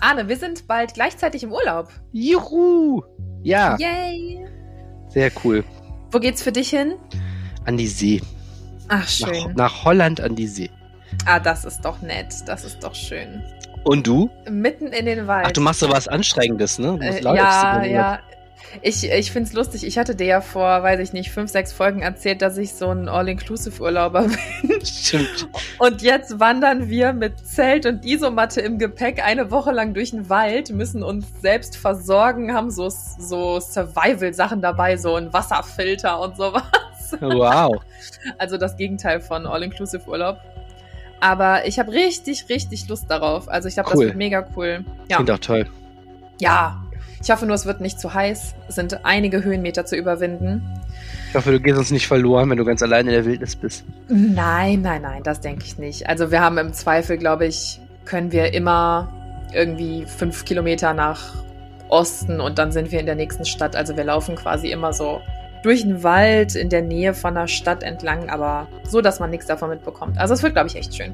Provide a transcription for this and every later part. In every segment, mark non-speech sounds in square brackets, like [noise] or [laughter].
Arne, wir sind bald gleichzeitig im Urlaub. Juhu! Ja. Yay! Sehr cool. Wo geht's für dich hin? An die See. Ach, schön. Nach, nach Holland an die See. Ah, das ist doch nett. Das ist doch schön. Und du? Mitten in den Wald. Ach, du machst so was Anstrengendes, ne? Äh, ja, ja. Ich, ich finde es lustig. Ich hatte dir ja vor, weiß ich nicht, fünf, sechs Folgen erzählt, dass ich so ein All-Inclusive-Urlauber [laughs] bin. Stimmt. Und jetzt wandern wir mit Zelt und Isomatte im Gepäck eine Woche lang durch den Wald, müssen uns selbst versorgen, haben so, so Survival-Sachen dabei, so ein Wasserfilter und sowas. Wow. Also das Gegenteil von All-Inclusive-Urlaub. Aber ich habe richtig, richtig Lust darauf. Also ich glaube, Cool. das wird mega cool. Ja. Klingt auch toll. ja. Ich hoffe nur, es wird nicht zu heiß. Es sind einige Höhenmeter zu überwinden. Ich hoffe, du gehst uns nicht verloren, wenn du ganz allein in der Wildnis bist. Nein, nein, nein, das denke ich nicht. Also wir haben im Zweifel, glaube ich, können wir immer irgendwie fünf Kilometer nach Osten und dann sind wir in der nächsten Stadt. Also wir laufen quasi immer so durch den Wald in der Nähe von der Stadt entlang, aber so, dass man nichts davon mitbekommt. Also es wird, glaube ich, echt schön.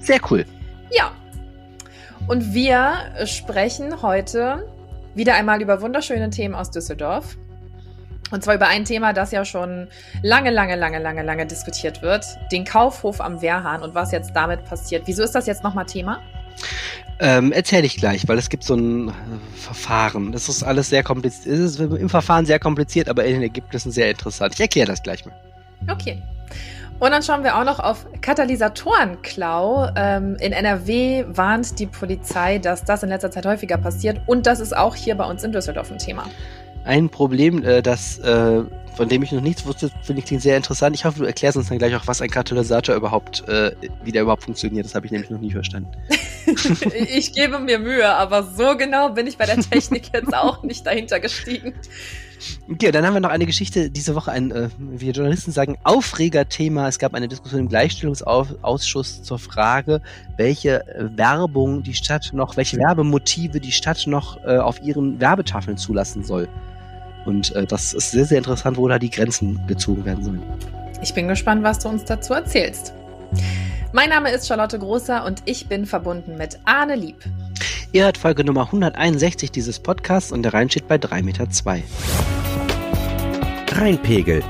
Sehr cool. Ja. Und wir sprechen heute wieder einmal über wunderschöne Themen aus Düsseldorf. Und zwar über ein Thema, das ja schon lange, lange, lange, lange, lange diskutiert wird. Den Kaufhof am Wehrhahn und was jetzt damit passiert. Wieso ist das jetzt nochmal Thema? Ähm, erzähle ich gleich, weil es gibt so ein äh, Verfahren. Das ist alles sehr kompliziert. Es ist im Verfahren sehr kompliziert, aber in den Ergebnissen sehr interessant. Ich erkläre das gleich mal. Okay. Und dann schauen wir auch noch auf Katalysatorenklau. Ähm, in NRW warnt die Polizei, dass das in letzter Zeit häufiger passiert. Und das ist auch hier bei uns in Düsseldorf ein Thema. Ein Problem, äh, das, äh, von dem ich noch nichts wusste, finde ich sehr interessant. Ich hoffe, du erklärst uns dann gleich auch, was ein Katalysator überhaupt, äh, wie der überhaupt funktioniert. Das habe ich nämlich noch nie verstanden. [laughs] ich gebe mir Mühe, aber so genau bin ich bei der [laughs] Technik jetzt auch nicht dahinter gestiegen. Okay, dann haben wir noch eine Geschichte diese Woche, ein, äh, wie Journalisten sagen, Aufregerthema. Es gab eine Diskussion im Gleichstellungsausschuss zur Frage, welche äh, Werbung die Stadt noch, welche Werbemotive die Stadt noch äh, auf ihren Werbetafeln zulassen soll. Und äh, das ist sehr, sehr interessant, wo da die Grenzen gezogen werden sollen. Ich bin gespannt, was du uns dazu erzählst. Mein Name ist Charlotte Großer und ich bin verbunden mit Arne Lieb. Ihr hört Folge Nummer 161 dieses Podcasts und der Rhein steht bei 3,2 Meter. Rheinpegel.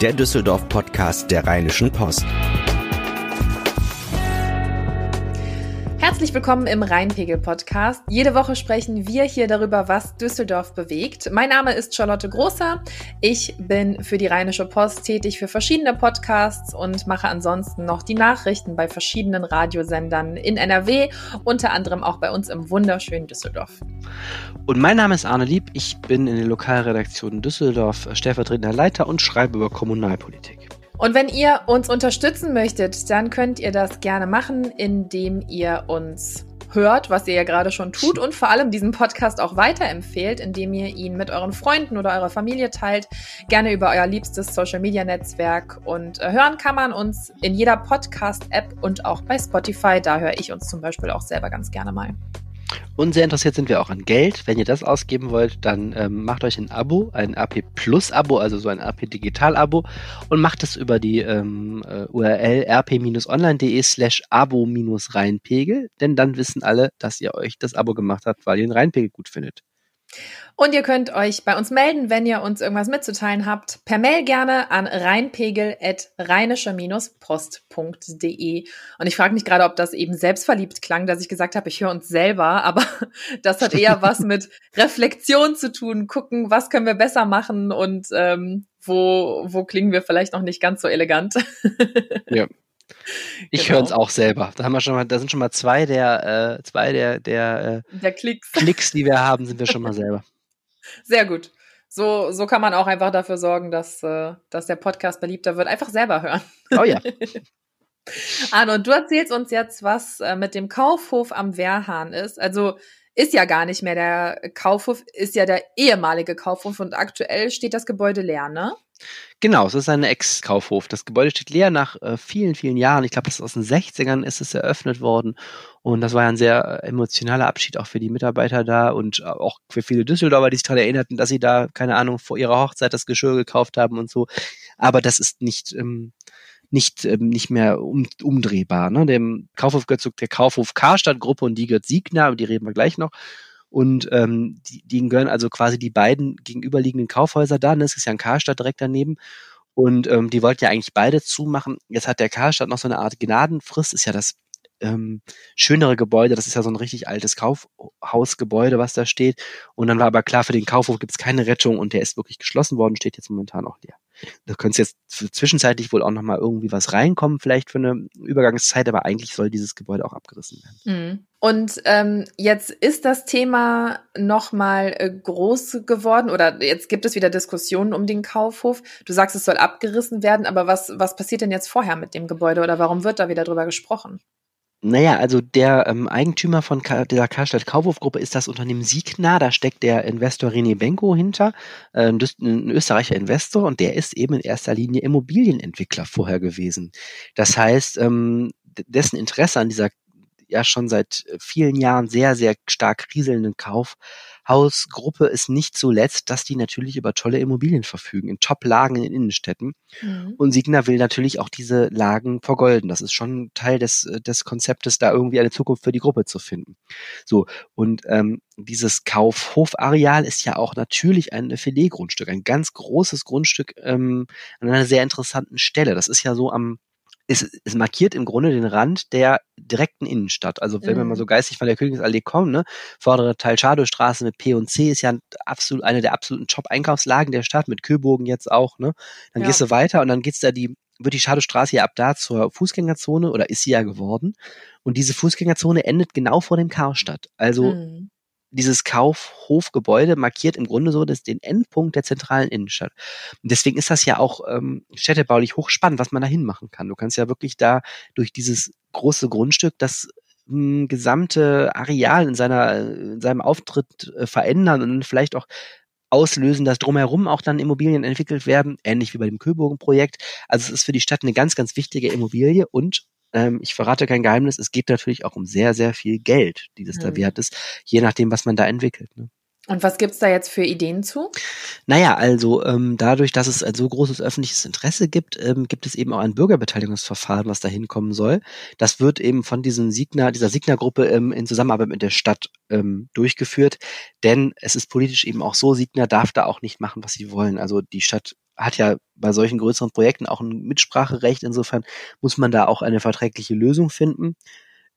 Der Düsseldorf-Podcast der Rheinischen Post. Herzlich willkommen im Rheinpegel-Podcast. Jede Woche sprechen wir hier darüber, was Düsseldorf bewegt. Mein Name ist Charlotte Großer. Ich bin für die Rheinische Post tätig für verschiedene Podcasts und mache ansonsten noch die Nachrichten bei verschiedenen Radiosendern in NRW, unter anderem auch bei uns im wunderschönen Düsseldorf. Und mein Name ist Arne Lieb. Ich bin in der Lokalredaktion Düsseldorf stellvertretender Leiter und schreibe über Kommunalpolitik. Und wenn ihr uns unterstützen möchtet, dann könnt ihr das gerne machen, indem ihr uns hört, was ihr ja gerade schon tut und vor allem diesen Podcast auch weiterempfehlt, indem ihr ihn mit euren Freunden oder eurer Familie teilt, gerne über euer liebstes Social Media Netzwerk und äh, hören kann man uns in jeder Podcast App und auch bei Spotify, da höre ich uns zum Beispiel auch selber ganz gerne mal. Und sehr interessiert sind wir auch an Geld. Wenn ihr das ausgeben wollt, dann ähm, macht euch ein Abo, ein AP Plus Abo, also so ein AP Digital Abo und macht es über die ähm, äh, URL rp-online.de slash abo-rheinpegel, denn dann wissen alle, dass ihr euch das Abo gemacht habt, weil ihr den Rheinpegel gut findet. Und ihr könnt euch bei uns melden, wenn ihr uns irgendwas mitzuteilen habt. Per Mail gerne an rheinpegel.rheinischer-post.de. Und ich frage mich gerade, ob das eben selbstverliebt klang, dass ich gesagt habe, ich höre uns selber. [laughs] Aber das hat eher was mit Reflexion zu tun. Gucken, was können wir besser machen und ähm, wo, wo klingen wir vielleicht noch nicht ganz so elegant. [laughs] Ja. Ich Genau. höre uns auch selber. Da haben wir schon mal, da sind schon mal zwei der, äh, zwei der, der äh, Der Klicks. Klicks, die wir haben, sind wir schon mal [laughs] selber. Sehr gut. So, so kann man auch einfach dafür sorgen, dass, äh, dass der Podcast beliebter wird. Einfach selber hören. Oh ja. [laughs] Arno, du erzählst uns jetzt, was äh, mit dem Kaufhof am Wehrhahn ist. Also ist ja gar nicht mehr der Kaufhof, ist ja der ehemalige Kaufhof und aktuell steht das Gebäude leer, ne? Genau, es ist ein Ex-Kaufhof. Das Gebäude steht leer nach äh, vielen, vielen Jahren. Ich glaube, das ist aus den 60ern ist es eröffnet worden. Und das war ja ein sehr äh, emotionaler Abschied auch für die Mitarbeiter da und äh, auch für viele Düsseldorfer, die sich daran erinnerten, dass sie da, keine Ahnung, vor ihrer Hochzeit das Geschirr gekauft haben und so. Aber das ist nicht, ähm, nicht, ähm, nicht mehr um, umdrehbar. Ne? Dem Kaufhof gehört der Kaufhof Karstadt-Gruppe und die gehört Signa, und die reden wir gleich noch. Und ähm, die, die gehören also quasi die beiden gegenüberliegenden Kaufhäuser da. Ne? Es ist ja ein Karstadt direkt daneben. Und ähm, die wollten ja eigentlich beide zumachen. Jetzt hat der Karstadt noch so eine Art Gnadenfrist, ist ja das ähm, schönere Gebäude. Das ist ja so ein richtig altes Kaufhausgebäude, was da steht. Und dann war aber klar, für den Kaufhof gibt es keine Rettung und der ist wirklich geschlossen worden, steht jetzt momentan auch leer. Da könnte jetzt zwischenzeitlich wohl auch nochmal irgendwie was reinkommen, vielleicht für eine Übergangszeit, aber eigentlich soll dieses Gebäude auch abgerissen werden. Mhm. Und ähm, jetzt ist das Thema nochmal äh, groß geworden oder jetzt gibt es wieder Diskussionen um den Kaufhof. Du sagst, es soll abgerissen werden, aber was, was passiert denn jetzt vorher mit dem Gebäude oder warum wird da wieder drüber gesprochen? Naja, also der ähm, Eigentümer von Ka der Karstadt Kaufhofgruppe ist das Unternehmen Signa. Da steckt der Investor René Benko hinter, äh, ein Österreicher Investor, und der ist eben in erster Linie Immobilienentwickler vorher gewesen. Das heißt, ähm, dessen Interesse an dieser ja schon seit vielen Jahren sehr, sehr stark rieselnden Kauf Hausgruppe ist nicht zuletzt, dass die natürlich über tolle Immobilien verfügen, in Top-Lagen in Innenstädten. Mhm. Und Signa will natürlich auch diese Lagen vergolden. Das ist schon Teil des, des Konzeptes, da irgendwie eine Zukunft für die Gruppe zu finden. So, und ähm, dieses Kaufhofareal ist ja auch natürlich ein Filetgrundstück, ein ganz großes Grundstück ähm, an einer sehr interessanten Stelle. Das ist ja so am es, es markiert im Grunde den Rand der direkten Innenstadt. Also wenn mhm. wir mal so geistig von der Königsallee kommen, ne, vordere Teil Schadowstraße mit P und C ist ja absolut eine der absoluten Top-Einkaufslagen der Stadt, mit Köbogen jetzt auch, ne? Dann ja. gehst du weiter und dann geht's da die, wird die Schadowstraße ja ab da zur Fußgängerzone oder ist sie ja geworden. Und diese Fußgängerzone endet genau vor dem Karstadt. Also mhm dieses Kaufhofgebäude markiert im Grunde so das, den Endpunkt der zentralen Innenstadt. Und deswegen ist das ja auch ähm, städtebaulich hochspannend, was man da hinmachen kann. Du kannst ja wirklich da durch dieses große Grundstück das mh, hm, gesamte Areal in seiner in seinem Auftritt äh, verändern und vielleicht auch auslösen, dass drumherum auch dann Immobilien entwickelt werden, ähnlich wie bei dem Köbogen-Projekt. Also es ist für die Stadt eine ganz, ganz wichtige Immobilie und ähm, ich verrate kein Geheimnis, es geht natürlich auch um sehr, sehr viel Geld, die das mhm. da wert ist, je nachdem, was man da entwickelt. Ne? Und was gibt's da jetzt für Ideen zu? Naja, also ähm, dadurch, dass es ein so großes öffentliches Interesse gibt, ähm, gibt es eben auch ein Bürgerbeteiligungsverfahren, was da hinkommen soll. Das wird eben von diesem Signa, dieser Signa-Gruppe ähm, in Zusammenarbeit mit der Stadt ähm, durchgeführt. Denn es ist politisch eben auch so, Signa darf da auch nicht machen, was sie wollen. Also die Stadt hat ja bei solchen größeren Projekten auch ein Mitspracherecht. Insofern muss man da auch eine verträgliche Lösung finden.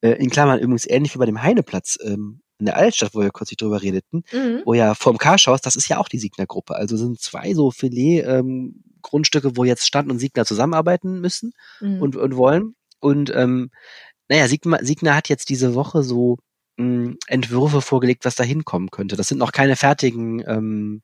Äh, in Klammern übrigens ähnlich wie bei dem Heineplatz ähm, in der Altstadt, wo wir kurz drüber redeten, mhm. wo ja vorm Karschhaus, das ist ja auch die Signer-Gruppe. Also sind zwei so Filet-Grundstücke, ähm, wo jetzt Stand und Signer zusammenarbeiten müssen mhm. und, und wollen. Und ähm, naja, Sigma, Signer hat jetzt diese Woche so mh, hm, Entwürfe vorgelegt, was da hinkommen könnte. Das sind noch keine fertigen ähm,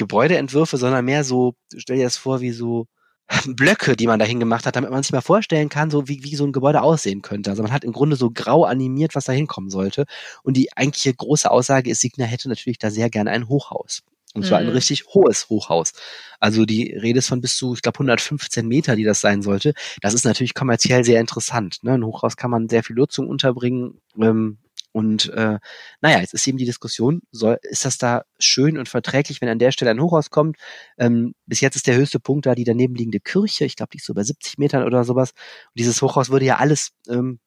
Gebäudeentwürfe, sondern mehr so, stell dir das vor, wie so [laughs] Blöcke, die man dahin gemacht hat, damit man sich mal vorstellen kann, so wie, wie so ein Gebäude aussehen könnte. Also man hat im Grunde so grau animiert, was da hinkommen sollte. Und die eigentliche große Aussage ist, Signa hätte natürlich da sehr gerne ein Hochhaus. Und zwar mhm. ein richtig hohes Hochhaus. Also die Rede ist von bis zu, ich glaube, 115 Meter, die das sein sollte. Das ist natürlich kommerziell sehr interessant. Ne? Ein Hochhaus kann man sehr viel Nutzung unterbringen. Ähm, und äh, naja, jetzt ist eben die Diskussion, soll, ist das da schön und verträglich, wenn an der Stelle ein Hochhaus kommt? Ähm, bis jetzt ist der höchste Punkt da die daneben liegende Kirche, ich glaube, die ist so bei 70 Metern oder sowas. Und dieses Hochhaus würde ja alles ähm,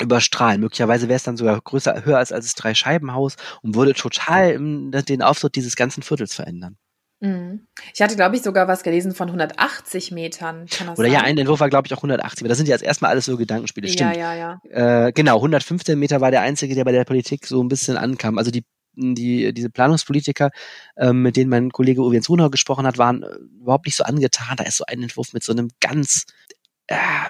überstrahlen. Möglicherweise wäre es dann sogar größer, höher als, als das Drei-Scheiben-Haus und würde total im, den Auftritt dieses ganzen Viertels verändern. Mhm. Ich hatte, glaube ich, sogar was gelesen von 180 Metern. Oder sein? ja, ein Entwurf war, glaube ich, auch 180. Aber das sind ja jetzt erstmal alles so Gedankenspiele. Stimmt. Ja, ja, ja. Äh, genau, 115 Meter war der einzige, der bei der Politik so ein bisschen ankam. Also die die, diese Planungspolitiker, ähm, mit denen mein Kollege Uwe Jens Runau gesprochen hat, waren äh, überhaupt nicht so angetan. Da ist so ein Entwurf mit so einem ganz äh,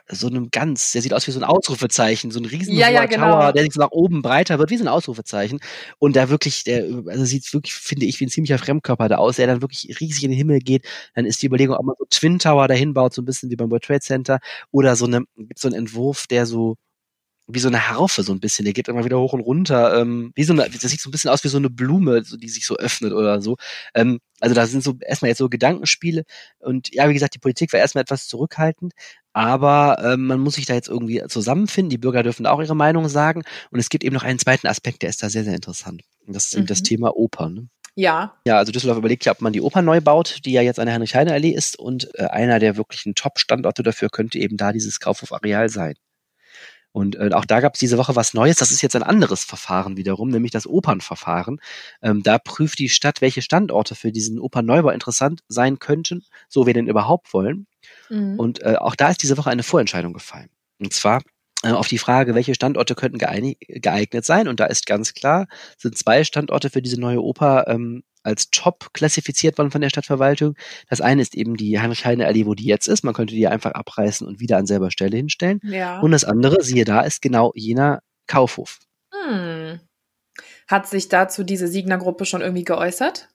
so einem ganz, der sieht aus wie so ein Ausrufezeichen, so ein riesen ja, ja, genau. Tower, der sich so nach oben breiter wird, wie so ein Ausrufezeichen. Und da wirklich, der, also sieht wirklich, finde ich, wie ein ziemlicher Fremdkörper da aus, der dann wirklich riesig in den Himmel geht. Dann ist die Überlegung, ob man so Twin Tower dahin baut, so ein bisschen wie beim World Trade Center, oder so eine, gibt so einen Entwurf, der so wie so eine Harfe so ein bisschen. Der geht immer wieder hoch und runter. Ähm, wie so eine, das sieht so ein bisschen aus wie so eine Blume, so, die sich so öffnet oder so. Ähm, also da sind so erstmal jetzt so Gedankenspiele. Und ja, wie gesagt, die Politik war erstmal etwas zurückhaltend. Aber ähm, man muss sich da jetzt irgendwie zusammenfinden. Die Bürger dürfen auch ihre Meinung sagen. Und es gibt eben noch einen zweiten Aspekt, der ist da sehr, sehr interessant. Und das ist mhm. das Thema Oper. Ne? Ja. Ja, also Düsseldorf überlegt ja, ob man die Oper neu baut, die ja jetzt an der Heinrich-Heine-Allee ist. Und äh, einer der wirklichen Top-Standorte dafür könnte eben da dieses Kaufhof-Areal sein. Und äh, auch da gab es diese Woche was Neues. Das ist jetzt ein anderes Verfahren wiederum, nämlich das Opernverfahren. Ähm, da prüft die Stadt, welche Standorte für diesen Opernneubau interessant sein könnten, so wir denn überhaupt wollen. Mhm. Und äh, auch da ist diese Woche eine Vorentscheidung gefallen. Und zwar äh, auf die Frage, welche Standorte könnten geeignet sein. Und da ist ganz klar, sind zwei Standorte für diese neue Oper ähm, als Top klassifiziert worden von der Stadtverwaltung. Das eine ist eben die Heinrich-Heine-Allee, wo die jetzt ist. Man könnte die einfach abreißen und wieder an selber Stelle hinstellen. Ja. Und das andere, siehe da, ist genau jener Kaufhof. Hm. Hat sich dazu diese Siegner-Gruppe schon irgendwie geäußert?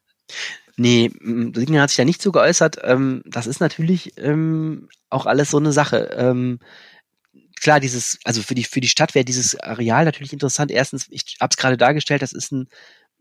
Nee, Siegner hat sich da nicht so geäußert. Ähm, das ist natürlich ähm, auch alles so eine Sache. Ähm, klar, dieses, also für die, für die Stadt wäre dieses Areal natürlich interessant. Erstens, ich habe es gerade dargestellt, das ist ein,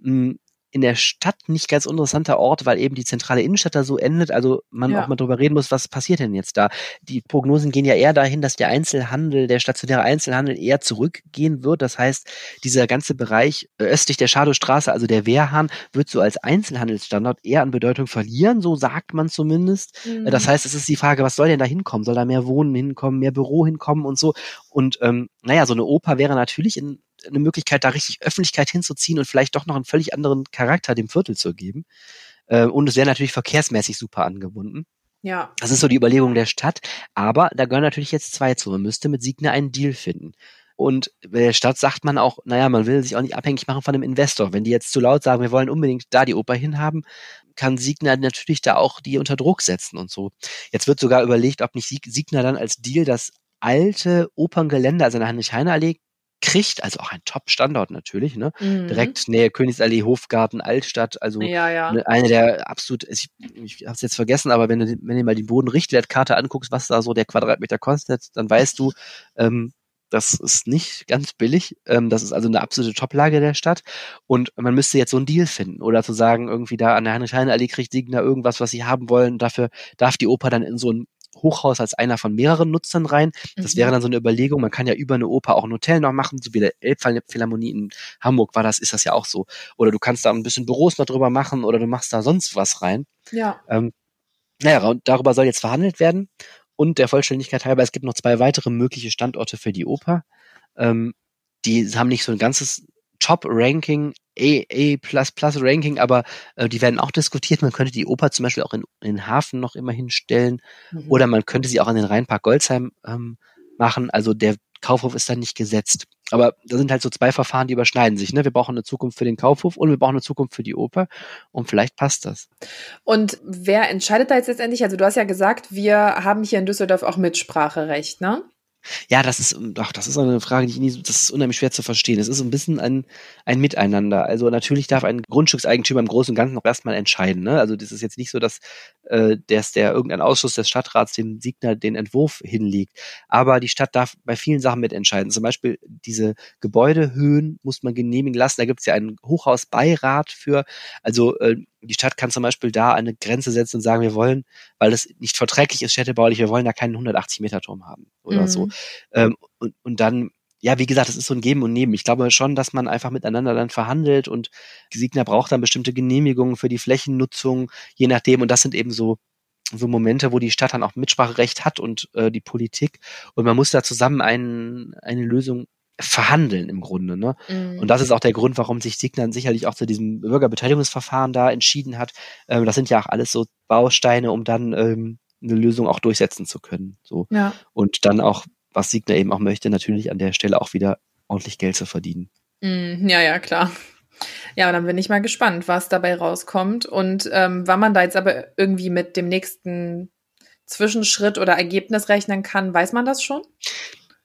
ein in der Stadt nicht ganz uninteressanter Ort, weil eben die zentrale Innenstadt da so endet. Also man ja. auch mal drüber reden muss, was passiert denn jetzt da? Die Prognosen gehen ja eher dahin, dass der Einzelhandel, der stationäre Einzelhandel eher zurückgehen wird. Das heißt, dieser ganze Bereich östlich der Schadowstraße, also der Wehrhahn, wird so als Einzelhandelsstandort eher an Bedeutung verlieren, so sagt man zumindest. Mhm. Das heißt, es ist die Frage, was soll denn da hinkommen? Soll da mehr Wohnen hinkommen, mehr Büro hinkommen und so? Und ähm, naja, so eine Oper wäre natürlich in eine Möglichkeit, da richtig Öffentlichkeit hinzuziehen und vielleicht doch noch einen völlig anderen Charakter dem Viertel zu geben. Äh, und es wäre natürlich verkehrsmäßig super angebunden. Ja. Das ist so die Überlegung der Stadt. Aber da gehören natürlich jetzt zwei zu. Man müsste mit Signe einen Deal finden. Und bei der Stadt sagt man auch, naja, man will sich auch nicht abhängig machen von einem Investor. Wenn die jetzt zu laut sagen, wir wollen unbedingt da die Oper hinhaben, kann Signer natürlich da auch die unter Druck setzen und so. Jetzt wird sogar überlegt, ob nicht Signer dann als Deal das alte Operngelände, also eine Heinrich-Heine-Allee, kriegt, also auch ein Top-Standort natürlich, ne? Mhm. Direkt Nähe Königsallee, Hofgarten, Altstadt, also ja, ja. eine der absolut, ich, ich habe es jetzt vergessen, aber wenn du, wenn du mal die Bodenrichtwertkarte anguckst, was da so der Quadratmeter kostet, dann weißt du, ähm, das ist nicht ganz billig. Ähm, das ist also eine absolute Toplage der Stadt. Und man müsste jetzt so einen Deal finden. Oder zu sagen, irgendwie da an der Heinrich-Heine-Allee kriegt Signer irgendwas, was sie haben wollen. Dafür darf die Oper dann in so ein Hochhaus als einer von mehreren Nutzern rein. Das mhm. wäre dann so eine Überlegung. Man kann ja über eine Oper auch ein Hotel noch machen, so wie der Elbphilharmonie in Hamburg war das, ist das ja auch so. Oder du kannst da ein bisschen Büros noch drüber machen oder du machst da sonst was rein. Ja. Ähm, naja, darüber soll jetzt verhandelt werden. Und der Vollständigkeit halber, es gibt noch zwei weitere mögliche Standorte für die Oper. Ähm, die haben nicht so ein ganzes Top-Ranking, A, A Ranking, aber äh, die werden auch diskutiert. Man könnte die Oper zum Beispiel auch in, in den Hafen noch immer hinstellen mhm. oder man könnte sie auch an den Rheinpark Goldsheim ähm, machen. Also der Kaufhof ist dann nicht gesetzt. Aber da sind halt so zwei Verfahren, die überschneiden sich. Ne? Wir brauchen eine Zukunft für den Kaufhof und wir brauchen eine Zukunft für die Oper. Und vielleicht passt das. Und wer entscheidet da jetzt letztendlich? Also du hast ja gesagt, wir haben hier in Düsseldorf auch Mitspracherecht, ne? Ja, das ist, doch, das ist eine Frage, die ich nie, das ist unheimlich schwer zu verstehen. Es ist ein bisschen ein, ein Miteinander. Also natürlich darf ein Grundstückseigentümer im Großen und Ganzen noch erstmal entscheiden. Ne? Also das ist jetzt nicht so, dass äh, dass der irgendein Ausschuss des Stadtrats dem Signer den Entwurf hinlegt. Aber die Stadt darf bei vielen Sachen mitentscheiden. Zum Beispiel diese Gebäudehöhen muss man genehmigen lassen. Da gibt es ja einen Hochhausbeirat für. Also äh, die Stadt kann zum Beispiel da eine Grenze setzen und sagen, wir wollen, weil es nicht verträglich ist städtebaulich, wir wollen da keinen 180 Meter Turm haben oder mhm. so. Ähm, und, und dann ja, wie gesagt, es ist so ein Geben und Nehmen. Ich glaube schon, dass man einfach miteinander dann verhandelt und die Signer braucht dann bestimmte Genehmigungen für die Flächennutzung, je nachdem. Und das sind eben so so Momente, wo die Stadt dann auch Mitspracherecht hat und äh, die Politik. Und man muss da zusammen ein, eine Lösung verhandeln im Grunde. Ne? Mhm. Und das ist auch der Grund, warum sich Signal sicherlich auch zu diesem Bürgerbeteiligungsverfahren da entschieden hat. Ähm, das sind ja auch alles so Bausteine, um dann ähm, eine Lösung auch durchsetzen zu können. So. Ja. Und dann auch, was Signer eben auch möchte, natürlich an der Stelle auch wieder ordentlich Geld zu verdienen. Mhm. Ja, ja, klar. Ja, dann bin ich mal gespannt, was dabei rauskommt. Und ähm, wann man da jetzt aber irgendwie mit dem nächsten Zwischenschritt oder Ergebnis rechnen kann, weiß man das schon?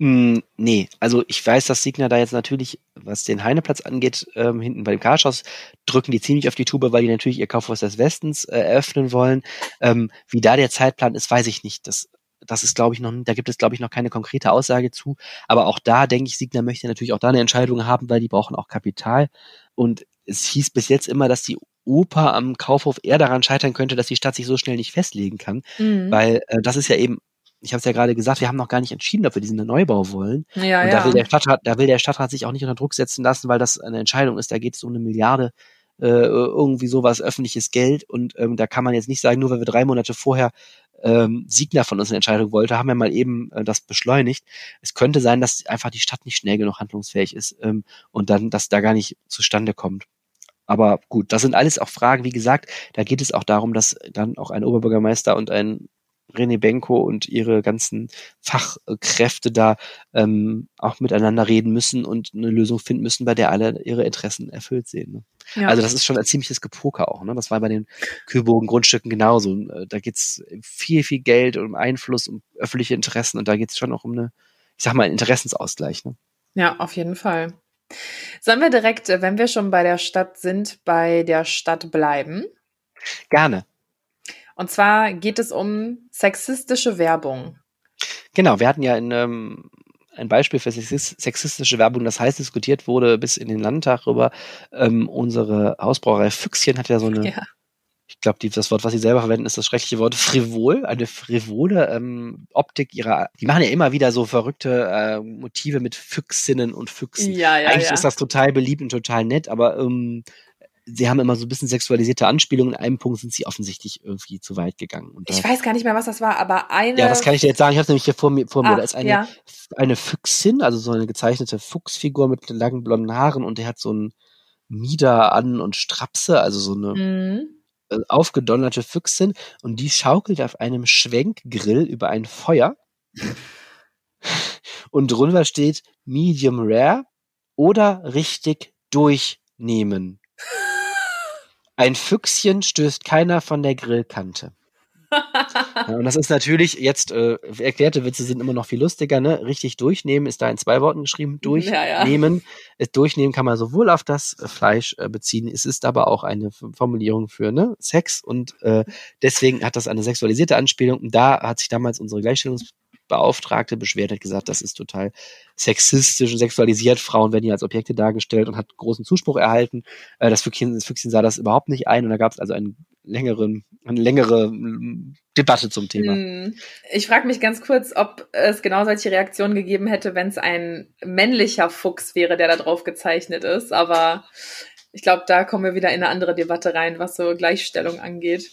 Mm, nee, also ich weiß, dass Signer da jetzt natürlich, was den Heineplatz angeht, ähm, hinten bei dem Karschhaus, drücken die ziemlich auf die Tube, weil die natürlich ihr Kaufhaus des Westens äh, eröffnen wollen. Ähm, wie da der Zeitplan ist, weiß ich nicht. Das, das ist, glaube ich, noch, da gibt es, glaube ich, noch keine konkrete Aussage zu. Aber auch da, denke ich, Signer möchte natürlich auch da eine Entscheidung haben, weil die brauchen auch Kapital. Und es hieß bis jetzt immer, dass die Oper am Kaufhof eher daran scheitern könnte, dass die Stadt sich so schnell nicht festlegen kann. Mhm. Weil äh, das ist ja eben ich habe es ja gerade gesagt, wir haben noch gar nicht entschieden, ob wir diesen Neubau wollen. Ja, und ja. da will der Stadtrat, da will der Stadtrat sich auch nicht unter Druck setzen lassen, weil das eine Entscheidung ist. Da geht es um eine Milliarde äh, irgendwie sowas, öffentliches Geld. Und ähm, da kann man jetzt nicht sagen, nur weil wir drei Monate vorher ähm, Siegner von uns eine Entscheidung wollte, haben wir mal eben äh, das beschleunigt. Es könnte sein, dass einfach die Stadt nicht schnell genug handlungsfähig ist ähm, und dann, dass da gar nicht zustande kommt. Aber gut, das sind alles auch Fragen, wie gesagt, da geht es auch darum, dass dann auch ein Oberbürgermeister und ein René Benko und ihre ganzen Fachkräfte da ähm, auch miteinander reden müssen und eine Lösung finden müssen, bei der alle ihre Interessen erfüllt sehen. Ne? Ja. Also das ist schon ein ziemliches Gepoker auch. Ne? Das war bei den Kühlbogen-Grundstücken genauso. Äh, da geht's viel, viel Geld um Einfluss, um öffentliche Interessen und da geht's schon auch um eine, ich sag mal, einen Interessensausgleich. Ne? Ja, auf jeden Fall. Sollen wir direkt, äh, wenn wir schon bei der Stadt sind, bei der Stadt bleiben? Gerne. Und zwar geht es um sexistische Werbung. Genau, wir hatten ja in, ähm, ein Beispiel für sexistische Werbung, das heiß diskutiert wurde bis in den Landtag rüber. Ähm, unsere Hausbrauerei Füchschen hat ja so eine ja ich glaube, das Wort, was sie selber verwenden, ist das schreckliche Wort frivol, eine frivole ähm, Optik ihrer, die machen ja immer wieder so verrückte äh, Motive mit Füchsinnen und Füchsen. Ja, ja, Eigentlich ja. ist das total beliebt und total nett, aber ähm, sie haben immer so ein bisschen sexualisierte Anspielungen. In einem Punkt sind sie offensichtlich irgendwie zu weit gegangen. Da, ich weiß gar nicht mehr, was das war, aber eine. Ja, das kann ich dir jetzt sagen. Ich habe nämlich hier vor mir. Vor mir. da ist eine, ja. eine Füchsin, also so eine gezeichnete Fuchsfigur mit langen blonden Haaren und der hat so ein Mieder an und Strapse, also so eine. Mhm äh, aufgedonnerte Füchsin und die schaukelt auf einem Schwenkgrill über ein Feuer. [laughs] und drunter steht Medium Rare oder richtig durchnehmen. Ein Füchschen stößt keiner von der Grillkante ja, und das ist natürlich jetzt, äh, erklärte Witze sind immer noch viel lustiger, ne? Richtig durchnehmen ist da in zwei Worten geschrieben. Durchnehmen. Ja, ja. Durchnehmen kann man sowohl auf das äh, Fleisch äh, beziehen, es ist aber auch eine Formulierung für ne? Sex und äh, deswegen hat das eine sexualisierte Anspielung. Und da hat sich damals unsere Gleichstellungs Beauftragte beschwert, hat gesagt, das ist total sexistisch und sexualisiert. Frauen werden hier als Objekte dargestellt und hat großen Zuspruch erhalten. Äh, das, Füchschen, das Füchschen sah das überhaupt nicht ein und da gab es also einen längeren, eine längere Debatte zum Thema. Hm. Ich frage mich ganz kurz, ob es genau solche Reaktionen gegeben hätte, wenn es ein männlicher Fuchs wäre, der da drauf gezeichnet ist. Aber ich glaube, da kommen wir wieder in eine andere Debatte rein, was so Gleichstellung angeht.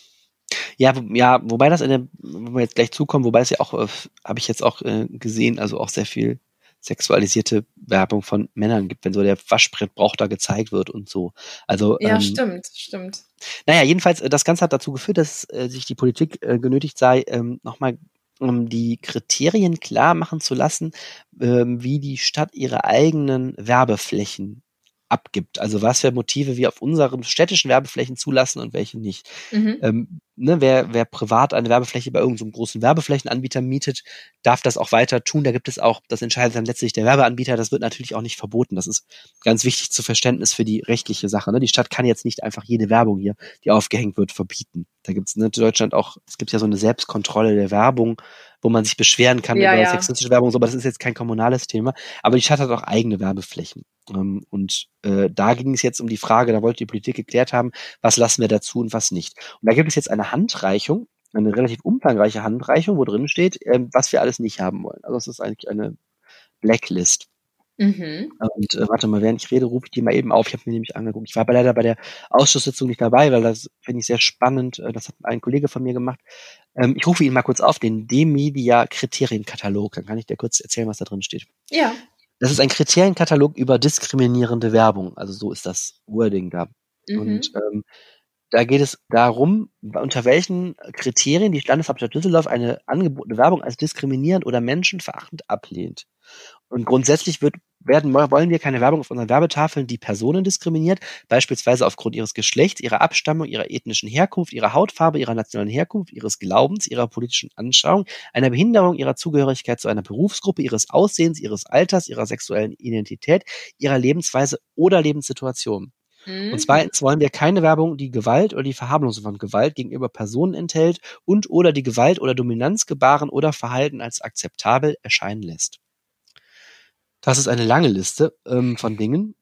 Ja, ja, wobei das in der, wo wir jetzt gleich zukommen, wobei es ja auch, äh, habe ich jetzt auch äh, gesehen, also auch sehr viel sexualisierte Werbung von Männern gibt, wenn so der Waschbrettbrauch da gezeigt wird und so. Also ja, ähm, stimmt, stimmt. Naja, jedenfalls, äh, das Ganze hat dazu geführt, dass äh, sich die Politik äh, genötigt sei, ähm, nochmal um die Kriterien klar machen zu lassen, ähm, wie die Stadt ihre eigenen Werbeflächen abgibt. Also was für Motive wir auf unseren städtischen Werbeflächen zulassen und welche nicht. Mhm. Ähm, ne, wer, wer privat eine Werbefläche bei irgendeinem so großen Werbeflächenanbieter mietet, darf das auch weiter tun. Da gibt es auch, das entscheidet dann letztlich der Werbeanbieter, das wird natürlich auch nicht verboten. Das ist ganz wichtig zu Verständnis für die rechtliche Sache. Ne? Die Stadt kann jetzt nicht einfach jede Werbung hier, die aufgehängt wird, verbieten. Da gibt es ne, in Deutschland auch, es gibt ja so eine Selbstkontrolle der Werbung, wo man sich beschweren kann ja, über ja. sexistische Werbung, so, aber das ist jetzt kein kommunales Thema. Aber die Stadt hat auch eigene Werbeflächen. Ähm, und äh, da ging es jetzt um die Frage, da wollte die Politik geklärt haben, was lassen wir dazu und was nicht. Und da gibt es jetzt eine Handreichung, eine relativ umfangreiche Handreichung, wo drin steht, äh, was wir alles nicht haben wollen. Also es ist eigentlich eine Blacklist. Mhm. Und äh, warte mal, während ich rede, rufe ich die mal eben auf. Ich habe mir nämlich angeguckt. Ich war aber leider bei der Ausschusssitzung nicht dabei, weil das finde ich sehr spannend. Äh, das hat ein Kollege von mir gemacht. Ähm, ich rufe ihn mal kurz auf, den D-Media-Kriterienkatalog. Dann kann ich dir kurz erzählen, was da drin steht. Ja. Das ist ein Kriterienkatalog über diskriminierende Werbung. Also so ist das Wording da. Mhm. Und ähm, da geht es darum, unter welchen Kriterien die Landeshauptstadt Düsseldorf eine angebotene Werbung als diskriminierend oder menschenverachtend ablehnt. Und grundsätzlich wird, werden, wollen wir keine Werbung auf unseren Werbetafeln, die Personen diskriminiert, beispielsweise aufgrund ihres Geschlechts, ihrer Abstammung, ihrer ethnischen Herkunft, ihrer Hautfarbe, ihrer nationalen Herkunft, ihres Glaubens, ihrer politischen Anschauung, einer Behinderung, ihrer Zugehörigkeit zu einer Berufsgruppe, ihres Aussehens, ihres Alters, ihrer sexuellen Identität, ihrer Lebensweise oder Lebenssituation. Und zweitens wollen wir keine Werbung, die Gewalt oder die Verharmlosung von Gewalt gegenüber Personen enthält und oder die Gewalt oder Dominanzgebaren oder Verhalten als akzeptabel erscheinen lässt. Das ist eine lange Liste ähm, von Dingen.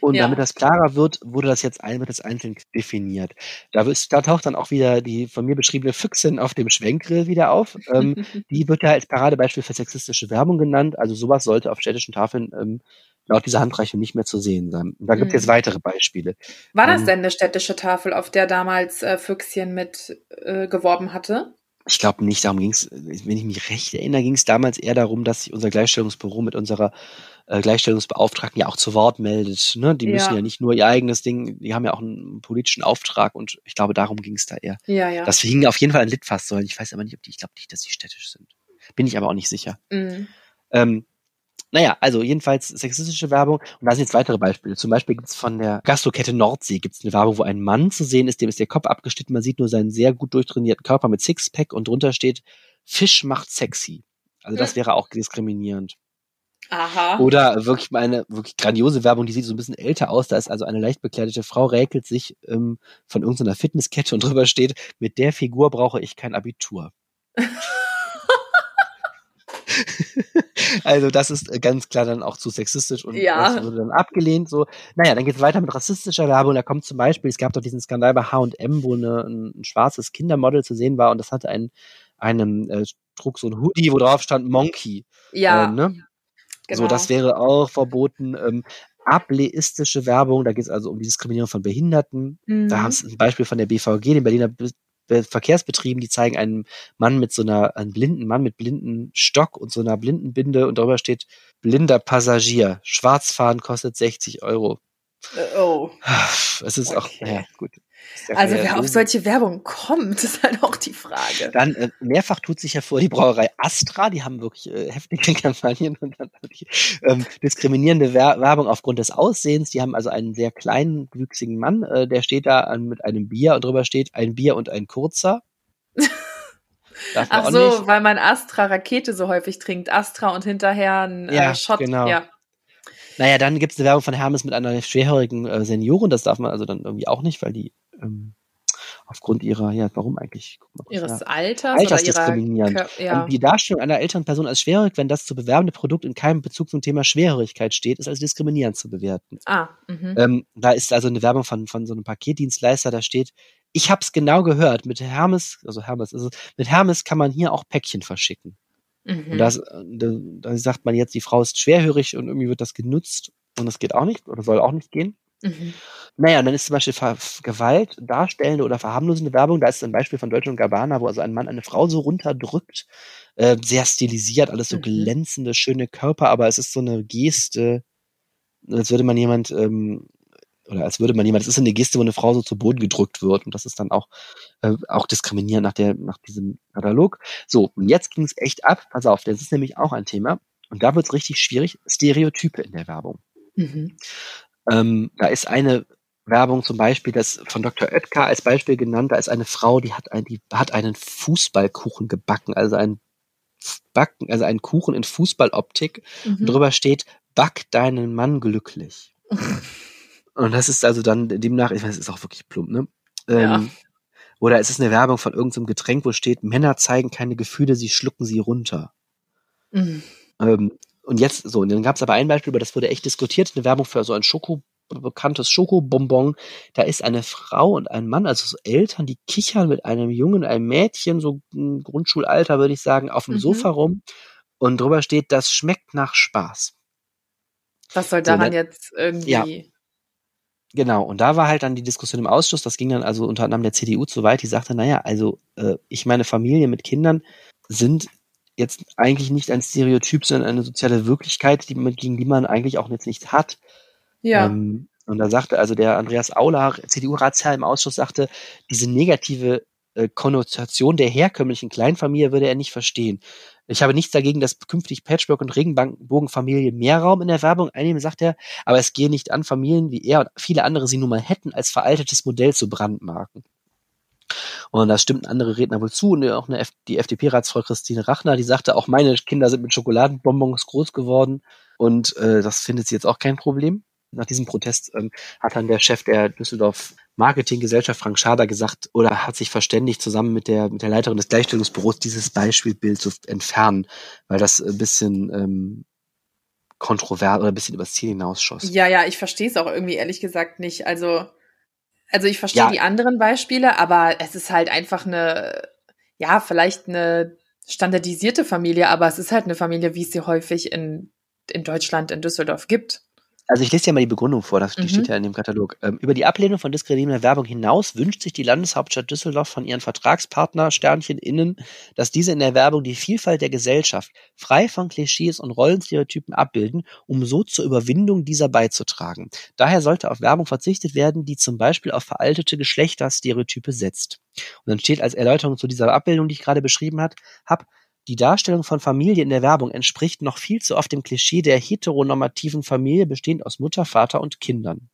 Und ja. damit das klarer wird, wurde das jetzt ein, wird das einzeln definiert. Da, ist, da taucht dann auch wieder die von mir beschriebene Füchsin auf dem Schwenkgrill wieder auf. Ähm, [laughs] die wird ja als Paradebeispiel für sexistische Werbung genannt. Also sowas sollte auf städtischen Tafeln ähm, laut dieser Handreichung nicht mehr zu sehen sein. Und da gibt es Mhm. jetzt weitere Beispiele. War das Ähm, denn eine städtische Tafel, auf der damals äh, Füchschen mit äh, geworben hatte? Ich glaube nicht, darum ging es, wenn ich mich recht erinnere, ging es damals eher darum, dass sich unser Gleichstellungsbüro mit unserer äh, Gleichstellungsbeauftragten ja auch zu Wort meldet. Ne? Die müssen Ja. ja nicht nur ihr eigenes Ding, die haben ja auch einen politischen Auftrag und ich glaube, darum ging es da eher. Ja, ja. Das hing auf jeden Fall an Litfaßsäulen. Ich weiß aber nicht, ob die, ich glaube nicht, dass die städtisch sind. Bin ich aber auch nicht sicher. Mhm. Ähm, naja, also jedenfalls sexistische Werbung. Und da sind jetzt weitere Beispiele. Zum Beispiel gibt's von der Gastrokette Nordsee gibt's eine Werbung, wo ein Mann zu sehen ist, dem ist der Kopf abgeschnitten. Man sieht nur seinen sehr gut durchtrainierten Körper mit Sixpack und drunter steht, Fisch macht sexy. Also das Hm. wäre auch diskriminierend. Aha. Oder wirklich mal eine wirklich grandiose Werbung, die sieht so ein bisschen älter aus. Da ist also eine leicht bekleidete Frau, räkelt sich ähm, von irgendeiner Fitnesskette und [laughs] drüber steht, mit der Figur brauche ich kein Abitur. [laughs] [laughs] also das ist äh, ganz klar dann auch zu sexistisch und Ja. das wurde dann abgelehnt. So, naja, dann geht's weiter mit rassistischer Werbung. Da kommt zum Beispiel, es gab doch diesen Skandal bei H&M, wo eine, ein, ein schwarzes Kindermodel zu sehen war und das hatte einen einem äh, trug so ein Hoodie, wo drauf stand Monkey. ja, Äh, ne? genau. So, das wäre auch verboten. Ähm, ableistische Werbung, da geht es also um die Diskriminierung von Behinderten. Mhm. Da haben es ein Beispiel von der BVG, den Berliner Be Be Verkehrsbetrieben, die zeigen einen Mann mit so einer, einen blinden Mann mit blinden Stock und so einer blinden Binde und darüber steht blinder Passagier. Schwarzfahren kostet 60 Euro. Äh, oh. Es ist auch, Okay. naja, gut. Ja Also wer auf solche Werbung kommt, [laughs] ist halt auch die Frage. Dann äh, mehrfach tut sich hervor die Brauerei Astra, die haben wirklich äh, heftige [laughs] Kampagnen und dann wirklich, ähm, diskriminierende Wer Werbung aufgrund des Aussehens. Die haben also einen sehr kleinen, wüchsigen Mann, äh, der steht da an, mit einem Bier und drüber steht ein Bier und ein kurzer. [laughs] Ach auch so, nicht. weil man Astra Rakete so häufig trinkt. Astra und hinterher ein Ja, äh, Shot. genau. Ja. Naja, dann gibt es eine Werbung von Hermes mit einer schwerhörigen äh, Seniorin. Das darf man also dann irgendwie auch nicht, weil die ähm, aufgrund ihrer, ja, warum eigentlich? Guck mal Ihres nach. Alters oder ihrer Altersdiskriminierend. Kör- ja. Ähm, Die Darstellung einer älteren Person als schwerhörig, wenn das zu bewerbende Produkt in keinem Bezug zum Thema Schwerhörigkeit steht, ist als diskriminierend zu bewerten. Ah, mhm. Ähm, da ist also eine Werbung von, von so einem Paketdienstleister, da steht, ich hab's genau gehört, mit Hermes, also Hermes ist es, mit Hermes kann man hier auch Päckchen verschicken. Mhm. Und das, da, da sagt man jetzt, die Frau ist schwerhörig und irgendwie wird das genutzt und das geht auch nicht oder soll auch nicht gehen. Mhm. Naja, und dann ist zum Beispiel Ver Gewalt darstellende oder verharmlosende Werbung. Da ist ein Beispiel von Deutsche und Gabbana, wo also ein Mann eine Frau so runterdrückt, äh, sehr stilisiert, alles so Mhm. glänzende, schöne Körper, aber es ist so eine Geste, als würde man jemand, ähm, oder als würde man jemand, es ist eine Geste, wo eine Frau so zu Boden gedrückt wird und das ist dann auch, äh, auch diskriminierend nach der, nach diesem Katalog. So, und jetzt ging es echt ab. Pass auf, das ist nämlich auch ein Thema. Und da wird es richtig schwierig. Stereotype in der Werbung. Mhm. Ähm, da ist eine Werbung zum Beispiel, das von Dr. Oetker als Beispiel genannt, da ist eine Frau, die hat, ein, die hat einen Fußballkuchen gebacken, also ein Backen, also einen Kuchen in Fußballoptik. Und Mhm. drüber steht, back deinen Mann glücklich. [laughs] Und das ist also dann demnach, ich weiß, es ist auch wirklich plump, ne? Ähm, Ja. Oder es ist eine Werbung von irgendeinem Getränk, wo steht, Männer zeigen keine Gefühle, sie schlucken sie runter. Mhm. Ähm, und jetzt so, und dann gab es aber ein Beispiel, über das wurde echt diskutiert, eine Werbung für so ein Schoko, bekanntes Schokobonbon. Da ist eine Frau und ein Mann, also so Eltern, die kichern mit einem Jungen, einem Mädchen, so ein Grundschulalter, würde ich sagen, auf dem Mhm. Sofa rum. Und drüber steht, das schmeckt nach Spaß. Was soll So, daran ne? jetzt irgendwie? Ja. Genau, und da war halt dann die Diskussion im Ausschuss, das ging dann also unter anderem der CDU zu weit, die sagte, naja, also äh, ich meine, Familien mit Kindern sind jetzt eigentlich nicht ein Stereotyp, sondern eine soziale Wirklichkeit, die man, gegen die man eigentlich auch jetzt nichts hat. Ja. Ähm, und da sagte also der Andreas Auler, CDU-Ratsherr im Ausschuss, sagte, diese negative äh, Konnotation der herkömmlichen Kleinfamilie würde er nicht verstehen. Ich habe nichts dagegen, dass künftig Patchwork- und Regenbogenfamilien mehr Raum in der Werbung einnehmen, sagt er, aber es gehe nicht an, Familien wie er und viele andere sie nun mal hätten, als veraltetes Modell zu brandmarken. Und da stimmten andere Redner wohl zu und auch eine F die FDP-Ratsfrau Christine Rachner, die sagte, auch meine Kinder sind mit Schokoladenbonbons groß geworden und äh, das findet sie jetzt auch kein Problem. Nach diesem Protest ähm, hat dann der Chef der Düsseldorf Marketinggesellschaft Frank Schader gesagt oder hat sich verständigt, zusammen mit der, mit der Leiterin des Gleichstellungsbüros dieses Beispielbild zu entfernen, weil das ein bisschen ähm, kontrovers oder ein bisschen übers Ziel hinausschoss. Ja, ja, ich verstehe es auch irgendwie ehrlich gesagt nicht. Also, also ich verstehe Ja. die anderen Beispiele, aber es ist halt einfach eine, ja, vielleicht eine standardisierte Familie, aber es ist halt eine Familie, wie es sie häufig in, in Deutschland, in Düsseldorf gibt. Also ich lese dir mal die Begründung vor, das Mhm. steht ja in dem Katalog. Ähm, über die Ablehnung von diskriminierender Werbung hinaus wünscht sich die Landeshauptstadt Düsseldorf von ihren Vertragspartner Sternchen innen, dass diese in der Werbung die Vielfalt der Gesellschaft frei von Klischees und Rollenstereotypen abbilden, um so zur Überwindung dieser beizutragen. Daher sollte auf Werbung verzichtet werden, die zum Beispiel auf veraltete Geschlechterstereotype setzt. Und dann steht als Erläuterung zu dieser Abbildung, die ich gerade beschrieben hat, hab, die Darstellung von Familie in der Werbung entspricht noch viel zu oft dem Klischee der heteronormativen Familie, bestehend aus Mutter, Vater und Kindern.